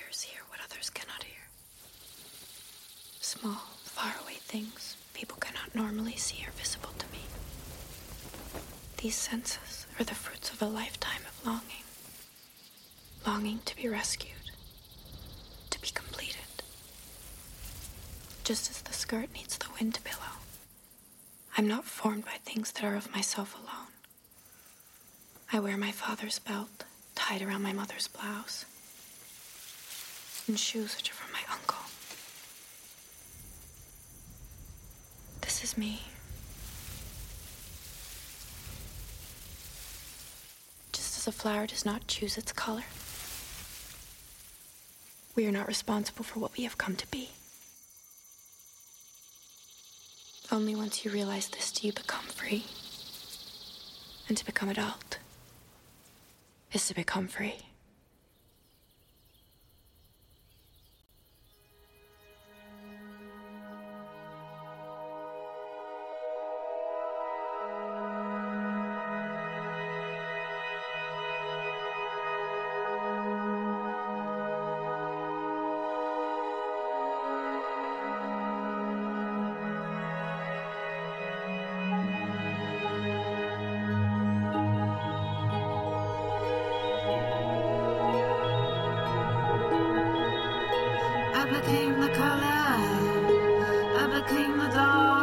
ears hear what others cannot hear. Small, faraway things people cannot normally see are visible to me. These senses are the fruits of a lifetime of longing. Longing to be rescued, to be completed. Just as the skirt needs the wind to billow. I'm not formed by things that are of myself alone. I wear my father's belt tied around my mother's blouse, and shoes which are from my uncle. This is me. Just as a flower does not choose its color, we are not responsible for what we have come to be. Only once you realize this do you become free. And to become adult is to become free. I became the color, I became the dawn.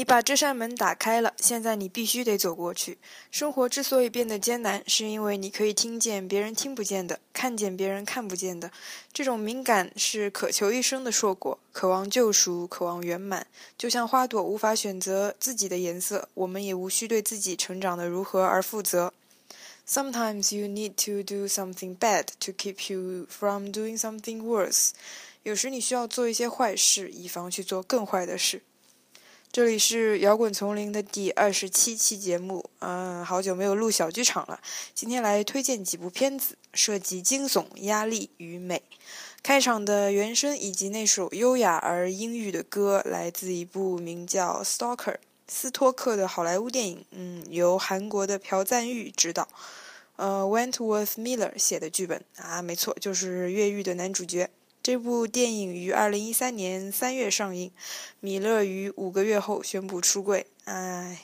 你把这扇门打开了，现在你必须得走过去。生活之所以变得艰难，是因为你可以听见别人听不见的，看见别人看不见的。这种敏感是渴求一生的硕果，渴望救赎，渴望圆满。就像花朵无法选择自己的颜色，我们也无需对自己成长的如何而负责。Sometimes you need to do something bad to keep you from doing something worse。有时你需要做一些坏事，以防去做更坏的事。这里是摇滚丛林的第二十七期节目，嗯，好久没有录小剧场了。今天来推荐几部片子，涉及惊悚、压力与美。开场的原声以及那首优雅而阴郁的歌，来自一部名叫《Stalker》斯托克的好莱坞电影，嗯，由韩国的朴赞玉执导，呃，Wentworth Miller 写的剧本啊，没错，就是越狱的男主角。这部电影于二零一三年三月上映，米勒于五个月后宣布出柜。唉。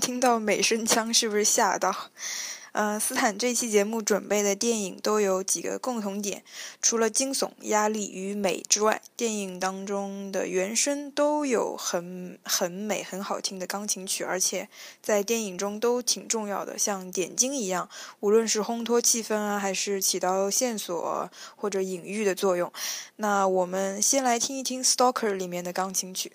听到美声腔，是不是吓到？呃，斯坦这期节目准备的电影都有几个共同点，除了惊悚、压力与美之外，电影当中的原声都有很很美、很好听的钢琴曲，而且在电影中都挺重要的，像点睛一样，无论是烘托气氛啊，还是起到线索或者隐喻的作用。那我们先来听一听《Stalker》里面的钢琴曲。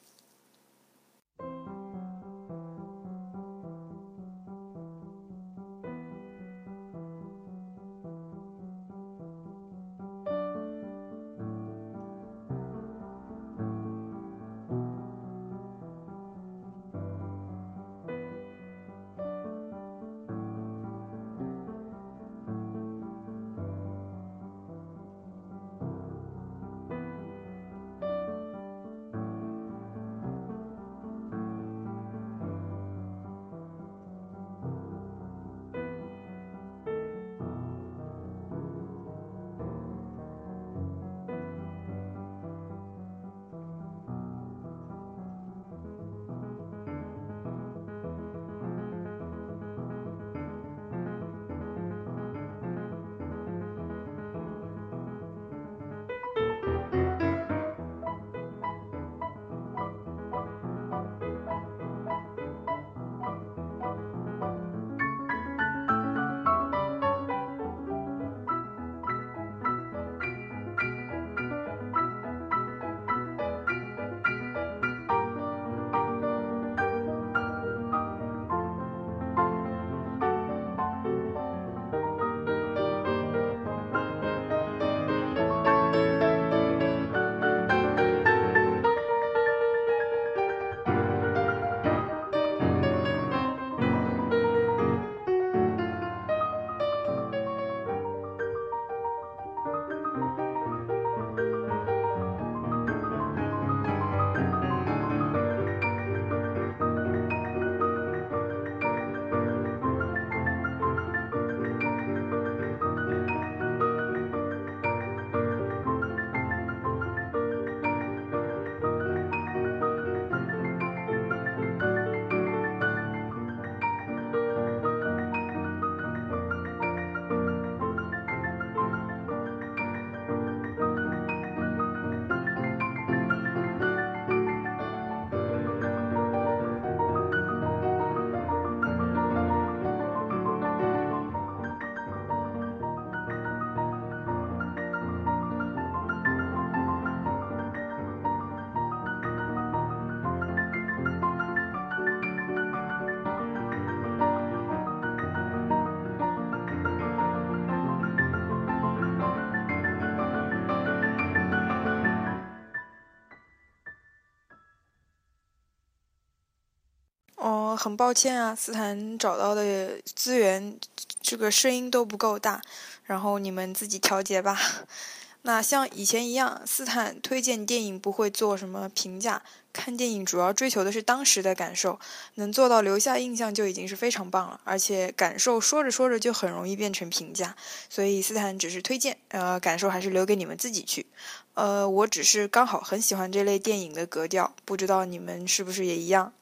很抱歉啊，斯坦找到的资源这个声音都不够大，然后你们自己调节吧。那像以前一样，斯坦推荐电影不会做什么评价，看电影主要追求的是当时的感受，能做到留下印象就已经是非常棒了。而且感受说着说着就很容易变成评价，所以斯坦只是推荐，呃，感受还是留给你们自己去。呃，我只是刚好很喜欢这类电影的格调，不知道你们是不是也一样。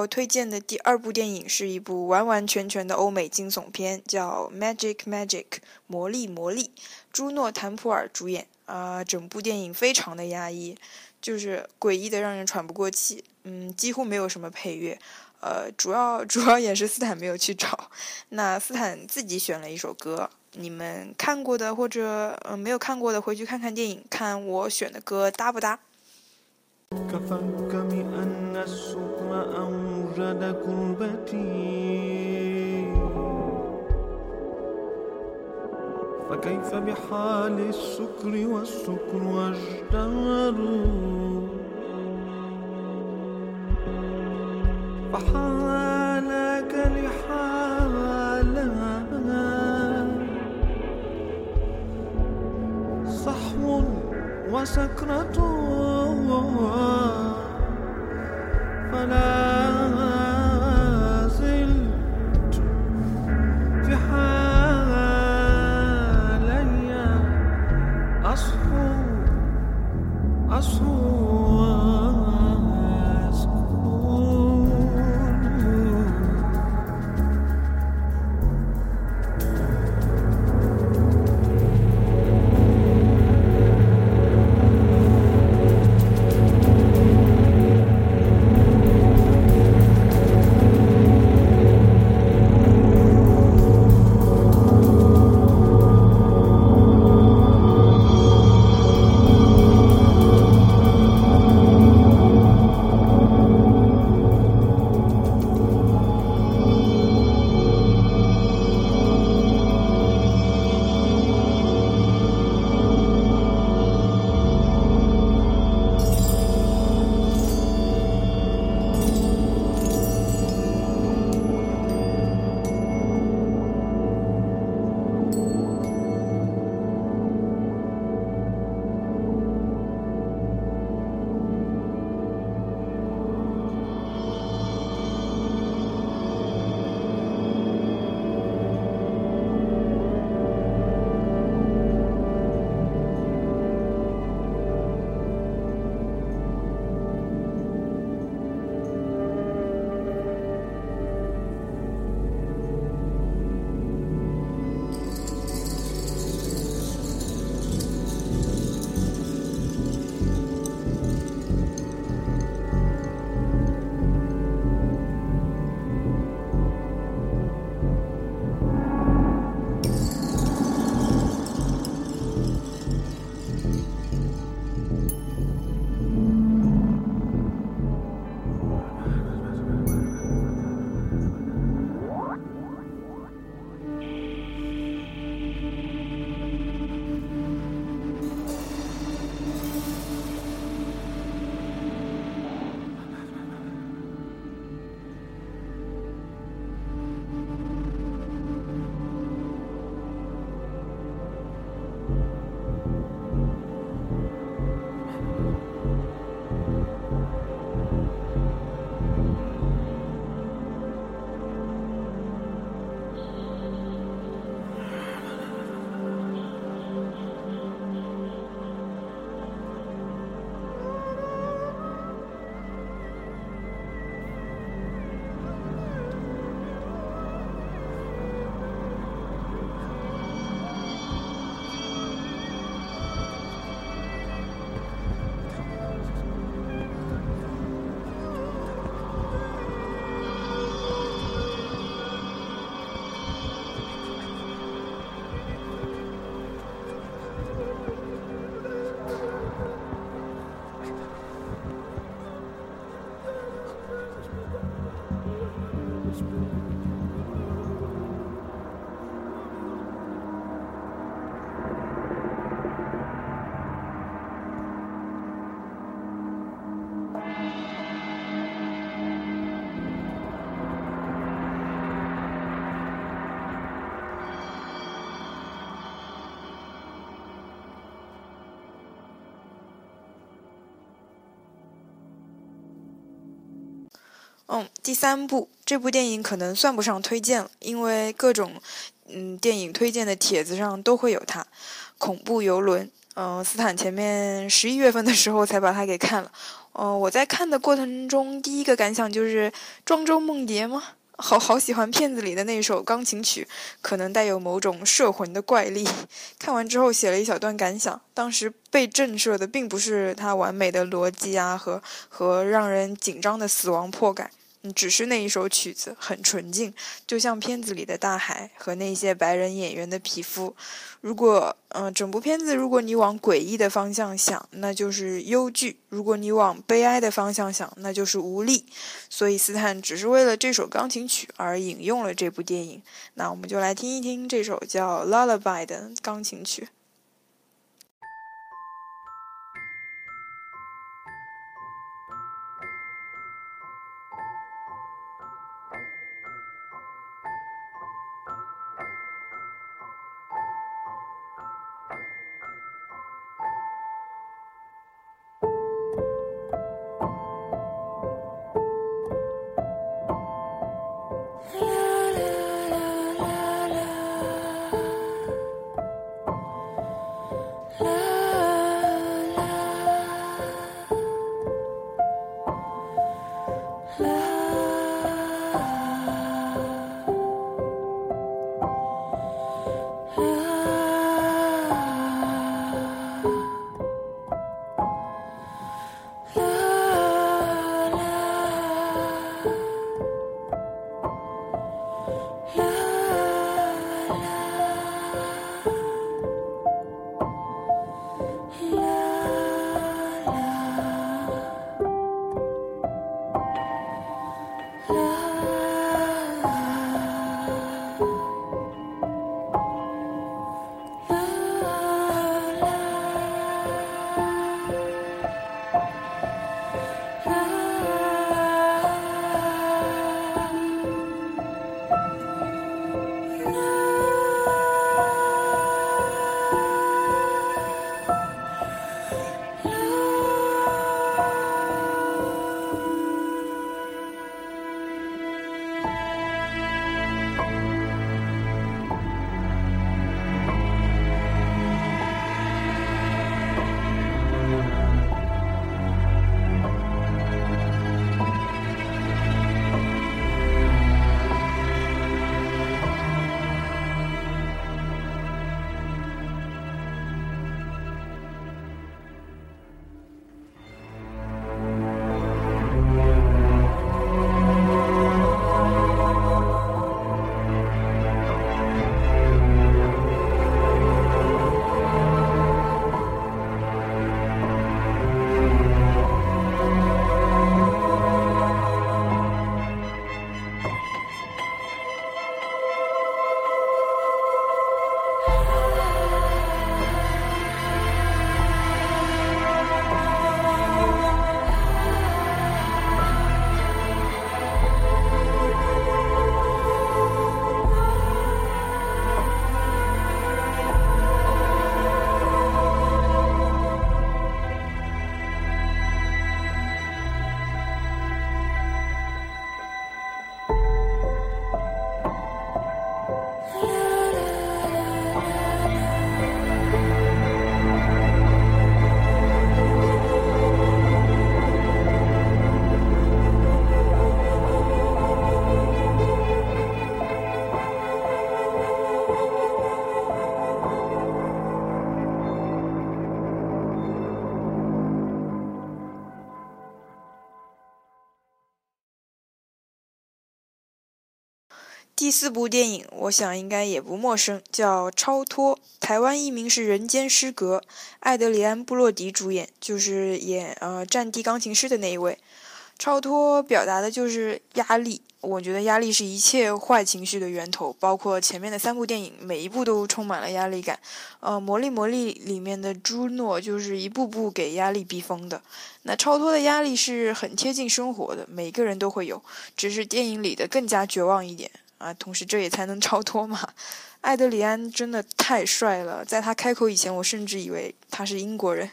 要推荐的第二部电影是一部完完全全的欧美惊悚片，叫《Magic Magic》魔力魔力，朱诺·坦普尔主演。啊，整部电影非常的压抑，就是诡异的让人喘不过气。嗯，几乎没有什么配乐。呃，主要 主要也是斯坦没有去找。那斯坦自己选了一首歌，你们看过的或者呃没有看过的，回去看看电影，看我选的歌搭不搭。كفاك بأن السكر أوجد كربتي. فكيف بحال السكر والسكر أجدر فحالك لحالها صحو وسكرة. 嗯，第三部这部电影可能算不上推荐了，因为各种嗯电影推荐的帖子上都会有它，《恐怖游轮》。嗯，斯坦前面十一月份的时候才把它给看了。嗯，我在看的过程中，第一个感想就是庄周梦蝶吗？好好喜欢片子里的那首钢琴曲，可能带有某种摄魂的怪力。看完之后写了一小段感想，当时被震慑的并不是它完美的逻辑啊和和让人紧张的死亡破感。嗯，只是那一首曲子很纯净，就像片子里的大海和那些白人演员的皮肤。如果，嗯，整部片子如果你往诡异的方向想，那就是忧惧；如果你往悲哀的方向想，那就是无力。所以斯坦只是为了这首钢琴曲而引用了这部电影。那我们就来听一听这首叫《Lullaby》的钢琴曲。第四部电影，我想应该也不陌生，叫《超脱》，台湾译名是《人间失格》，艾德里安·布洛迪主演，就是演呃《战地钢琴师》的那一位。超脱表达的就是压力，我觉得压力是一切坏情绪的源头，包括前面的三部电影，每一部都充满了压力感。呃，《魔力魔力》里面的朱诺就是一步步给压力逼疯的。那超脱的压力是很贴近生活的，每个人都会有，只是电影里的更加绝望一点。啊，同时这也才能超脱嘛！艾德里安真的太帅了，在他开口以前，我甚至以为他是英国人。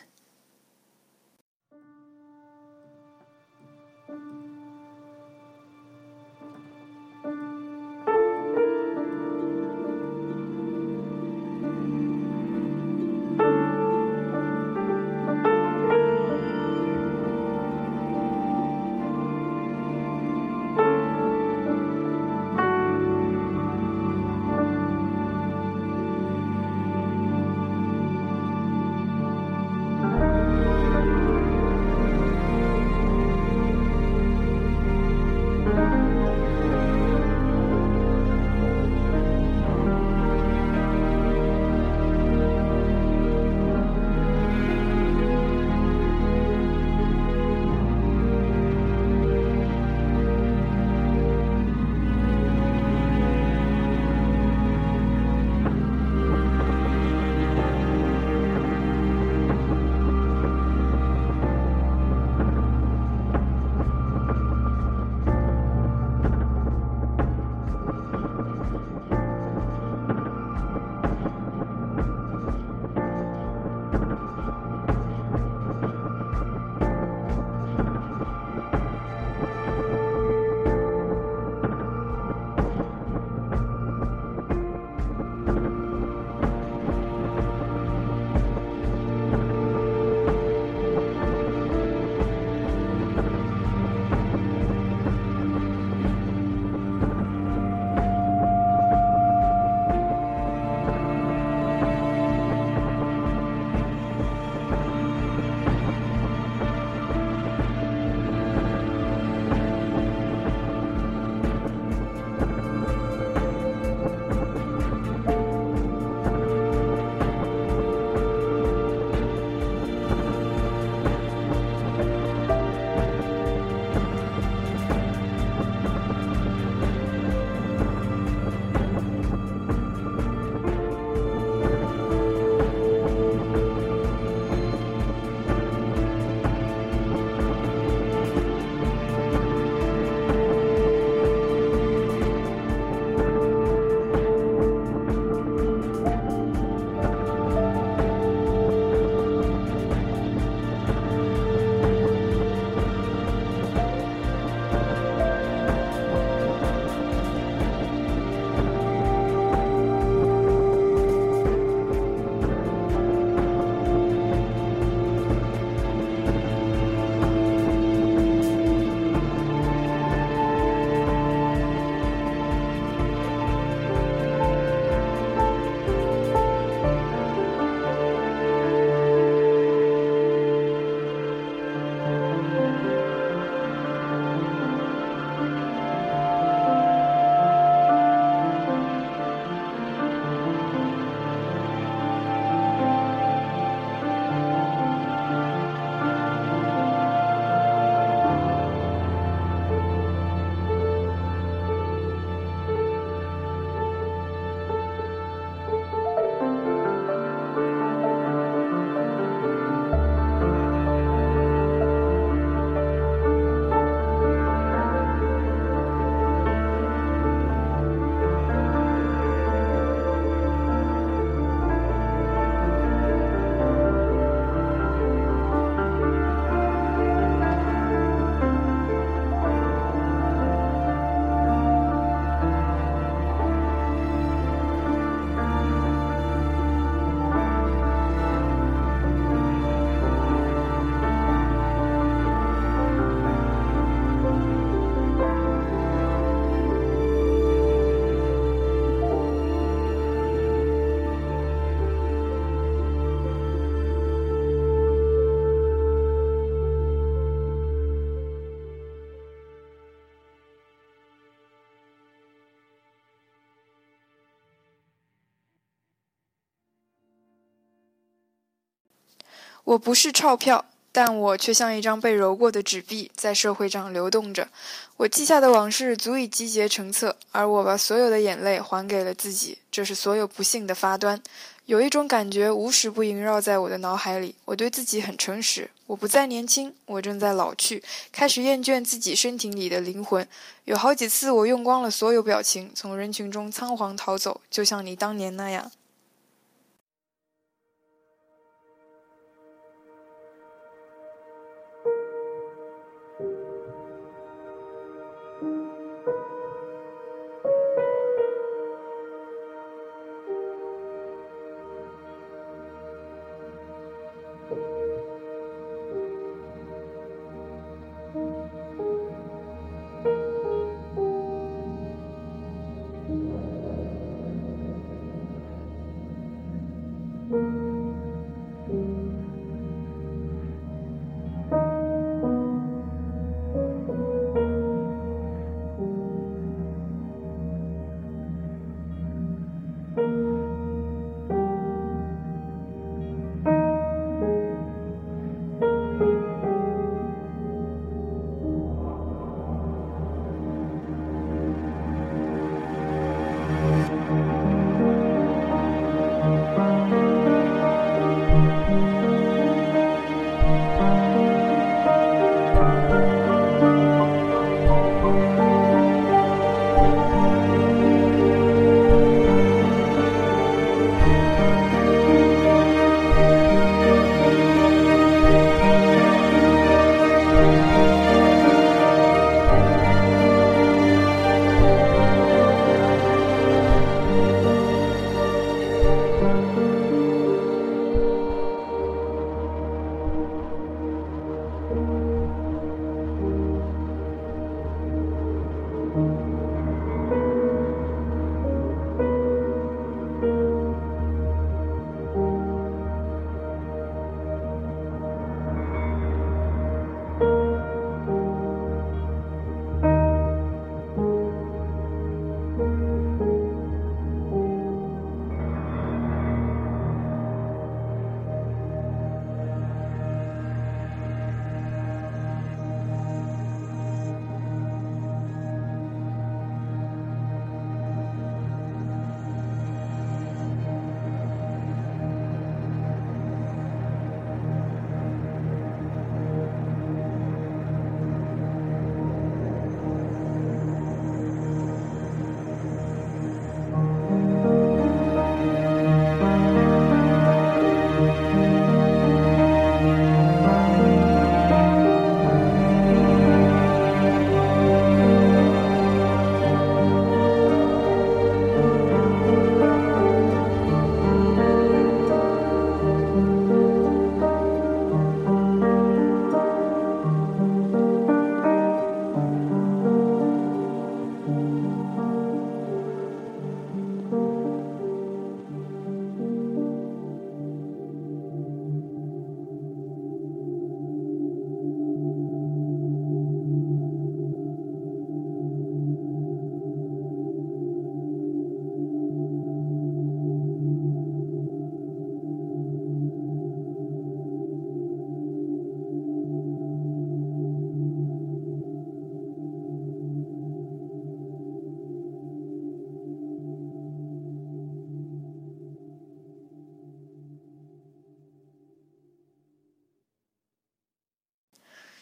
我不是钞票，但我却像一张被揉过的纸币，在社会上流动着。我记下的往事足以集结成册，而我把所有的眼泪还给了自己。这是所有不幸的发端。有一种感觉无时不萦绕在我的脑海里。我对自己很诚实，我不再年轻，我正在老去，开始厌倦自己身体里的灵魂。有好几次，我用光了所有表情，从人群中仓皇逃走，就像你当年那样。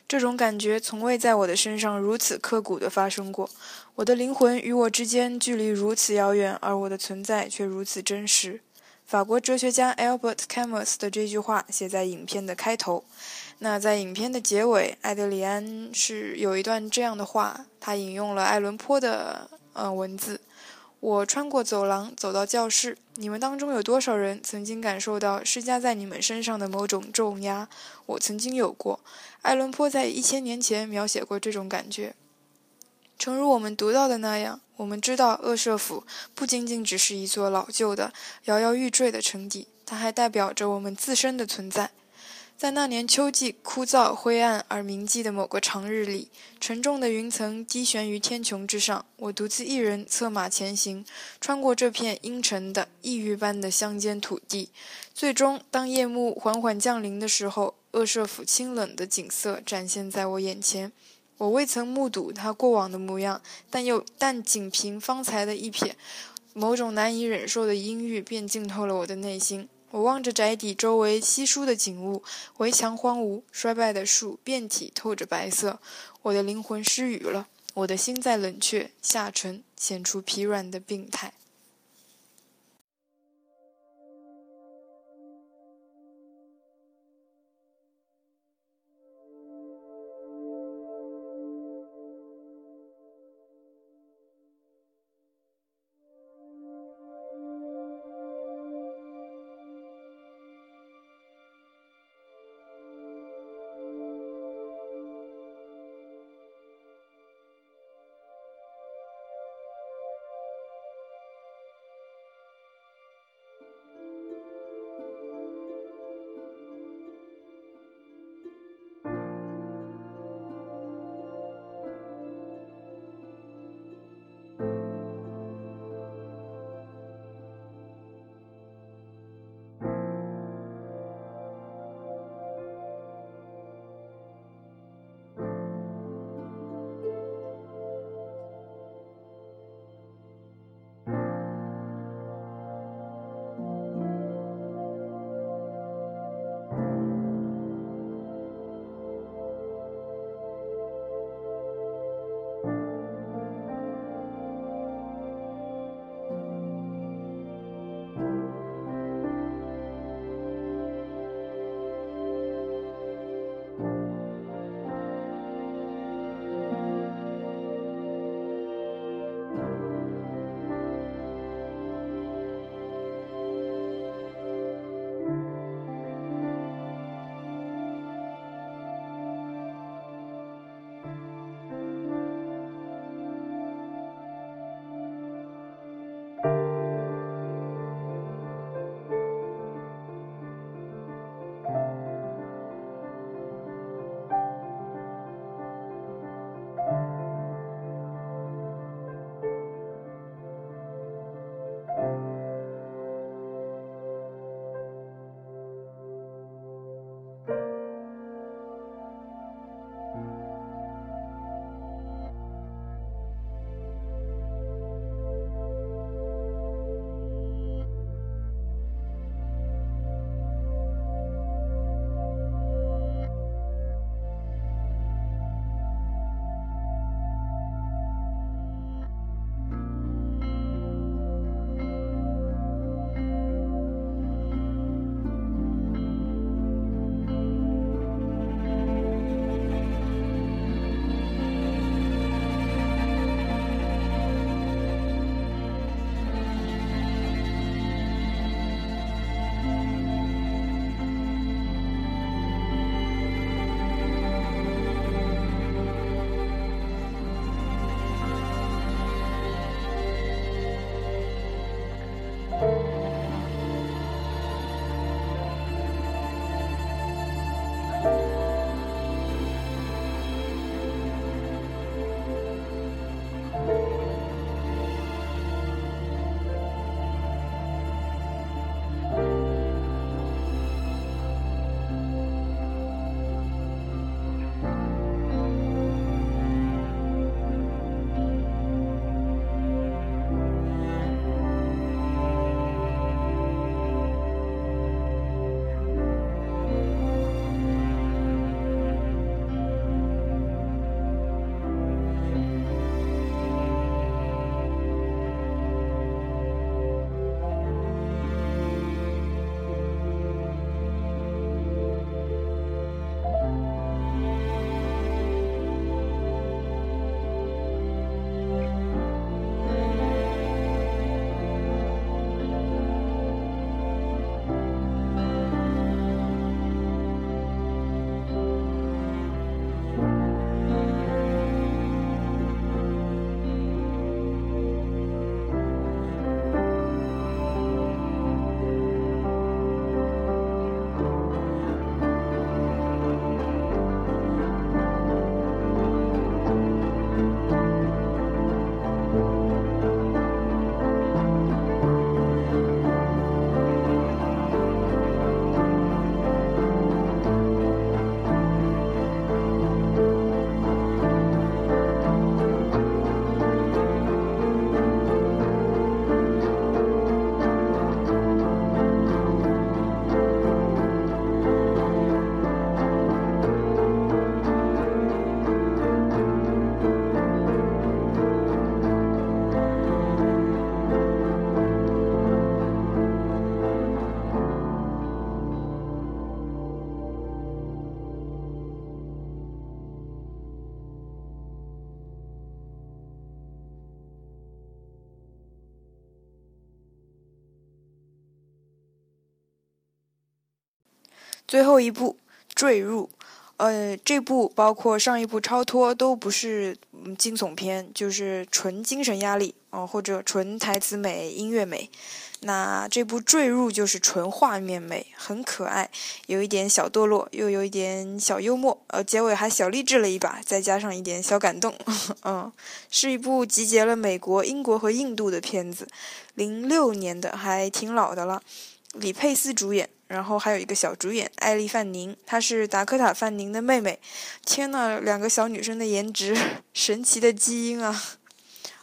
这种感觉从未在我的身上如此刻骨地发生过。我的灵魂与我之间距离如此遥远，而我的存在却如此真实。法国哲学家 Albert Camus 的这句话写在影片的开头。那在影片的结尾，艾德里安是有一段这样的话，他引用了爱伦坡的呃文字。我穿过走廊，走到教室。你们当中有多少人曾经感受到施加在你们身上的某种重压？我曾经有过。爱伦坡在一千年前描写过这种感觉。诚如我们读到的那样，我们知道厄舍府不仅仅只是一座老旧的、摇摇欲坠的城邸，它还代表着我们自身的存在。在那年秋季枯燥、灰暗而铭记的某个长日里，沉重的云层低悬于天穹之上。我独自一人策马前行，穿过这片阴沉的、异域般的乡间土地。最终，当夜幕缓缓降临的时候，恶舍府清冷的景色展现在我眼前。我未曾目睹他过往的模样，但又但仅凭方才的一瞥，某种难以忍受的阴郁便浸透了我的内心。我望着宅邸周围稀疏的景物，围墙荒芜，衰败的树遍体透着白色。我的灵魂失语了，我的心在冷却、下沉，显出疲软的病态。最后一部坠入。呃，这部包括上一部超脱都不是惊悚片，就是纯精神压力哦，或者纯台词美、音乐美。那这部坠入就是纯画面美，很可爱，有一点小堕落，又有一点小幽默，呃，结尾还小励志了一把，再加上一点小感动。嗯，是一部集结了美国、英国和印度的片子，零六年的，还挺老的了。李佩斯主演。然后还有一个小主演艾莉·范宁，她是达科塔·范宁的妹妹。天呐，两个小女生的颜值，神奇的基因啊！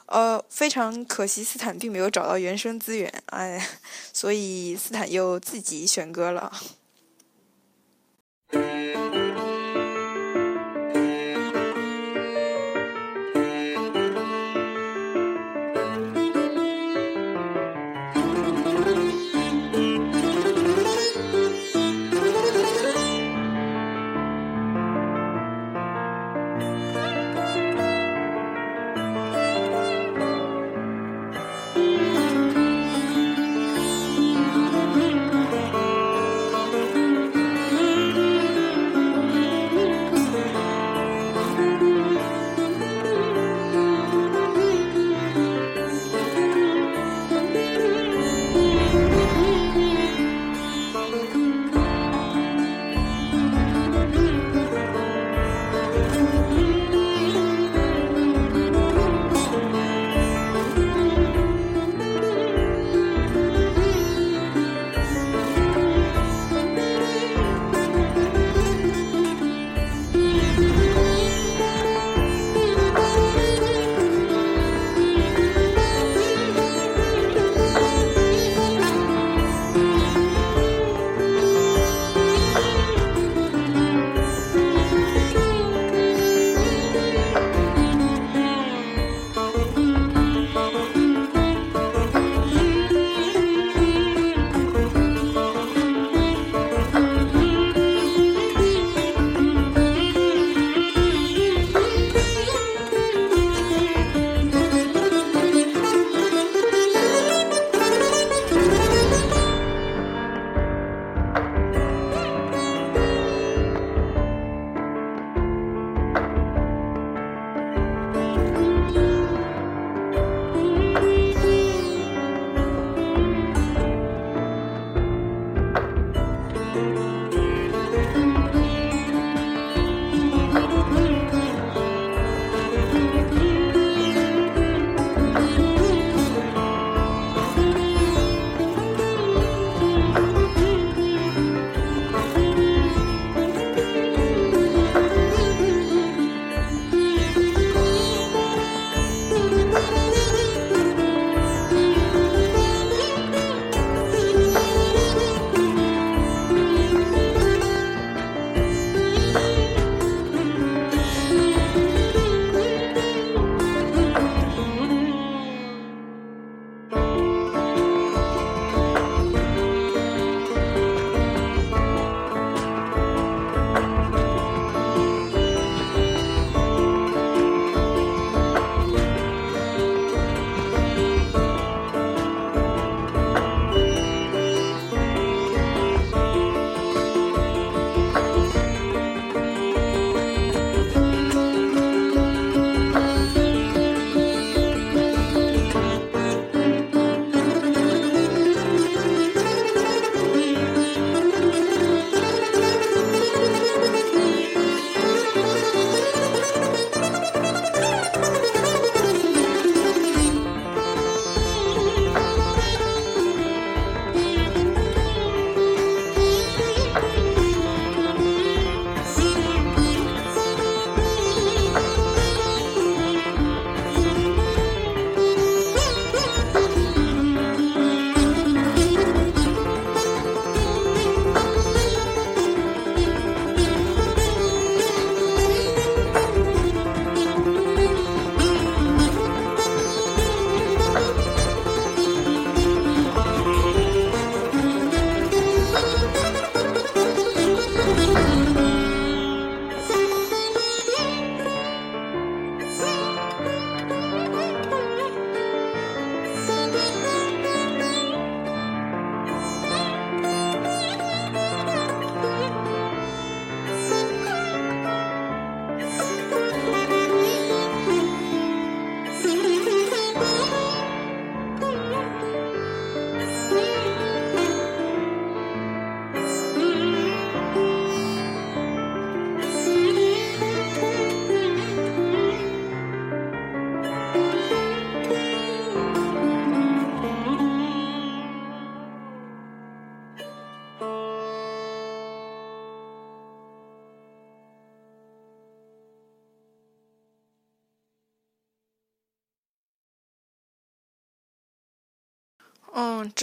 呃，非常可惜，斯坦并没有找到原声资源，哎，所以斯坦又自己选歌了。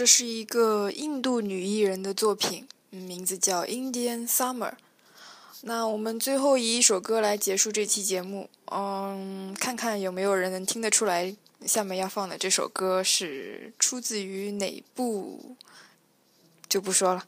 这是一个印度女艺人的作品，名字叫《Indian Summer》。那我们最后以一首歌来结束这期节目，嗯，看看有没有人能听得出来，下面要放的这首歌是出自于哪部，就不说了。